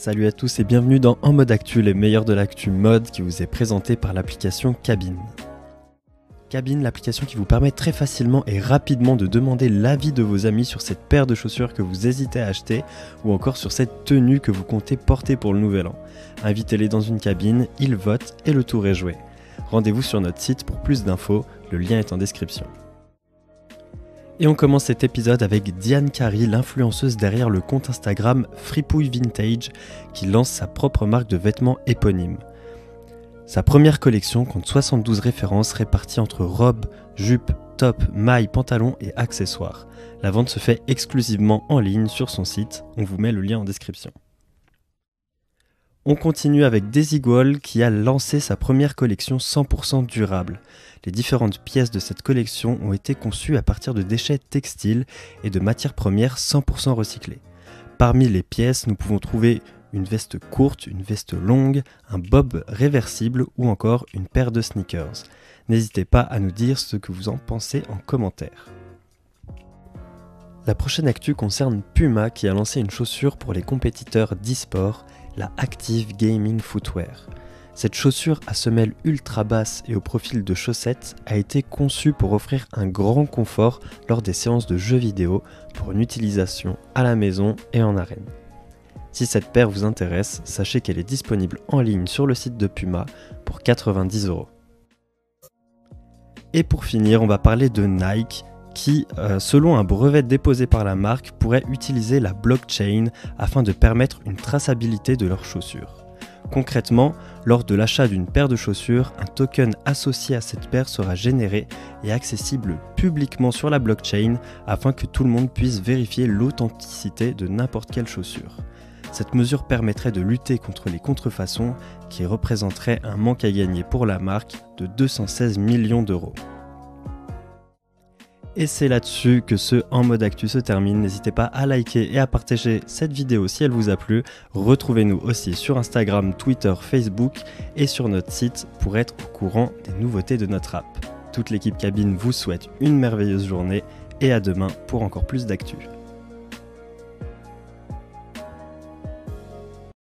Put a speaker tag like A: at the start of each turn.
A: Salut à tous et bienvenue dans En mode actu, les meilleurs de l'actu mode qui vous est présenté par l'application Cabine. Cabine, l'application qui vous permet très facilement et rapidement de demander l'avis de vos amis sur cette paire de chaussures que vous hésitez à acheter ou encore sur cette tenue que vous comptez porter pour le nouvel an. Invitez-les dans une cabine, ils votent et le tour est joué. Rendez-vous sur notre site pour plus d'infos, le lien est en description. Et on commence cet épisode avec Diane Carey, l'influenceuse derrière le compte Instagram Fripouille Vintage, qui lance sa propre marque de vêtements éponyme. Sa première collection compte 72 références réparties entre robes, jupes, tops, mailles, pantalons et accessoires. La vente se fait exclusivement en ligne sur son site, on vous met le lien en description. On continue avec Desigual qui a lancé sa première collection 100% durable. Les différentes pièces de cette collection ont été conçues à partir de déchets textiles et de matières premières 100% recyclées. Parmi les pièces, nous pouvons trouver une veste courte, une veste longue, un bob réversible ou encore une paire de sneakers. N'hésitez pas à nous dire ce que vous en pensez en commentaire. La prochaine actu concerne Puma qui a lancé une chaussure pour les compétiteurs d'e-sport la Active Gaming Footwear. Cette chaussure à semelle ultra basse et au profil de chaussettes a été conçue pour offrir un grand confort lors des séances de jeux vidéo pour une utilisation à la maison et en arène. Si cette paire vous intéresse, sachez qu'elle est disponible en ligne sur le site de Puma pour 90 euros. Et pour finir, on va parler de Nike qui, euh, selon un brevet déposé par la marque, pourrait utiliser la blockchain afin de permettre une traçabilité de leurs chaussures. Concrètement, lors de l'achat d'une paire de chaussures, un token associé à cette paire sera généré et accessible publiquement sur la blockchain afin que tout le monde puisse vérifier l'authenticité de n'importe quelle chaussure. Cette mesure permettrait de lutter contre les contrefaçons qui représenteraient un manque à gagner pour la marque de 216 millions d'euros. Et c'est là-dessus que ce En mode actu se termine. N'hésitez pas à liker et à partager cette vidéo si elle vous a plu. Retrouvez-nous aussi sur Instagram, Twitter, Facebook et sur notre site pour être au courant des nouveautés de notre app. Toute l'équipe cabine vous souhaite une merveilleuse journée et à demain pour encore plus d'actu.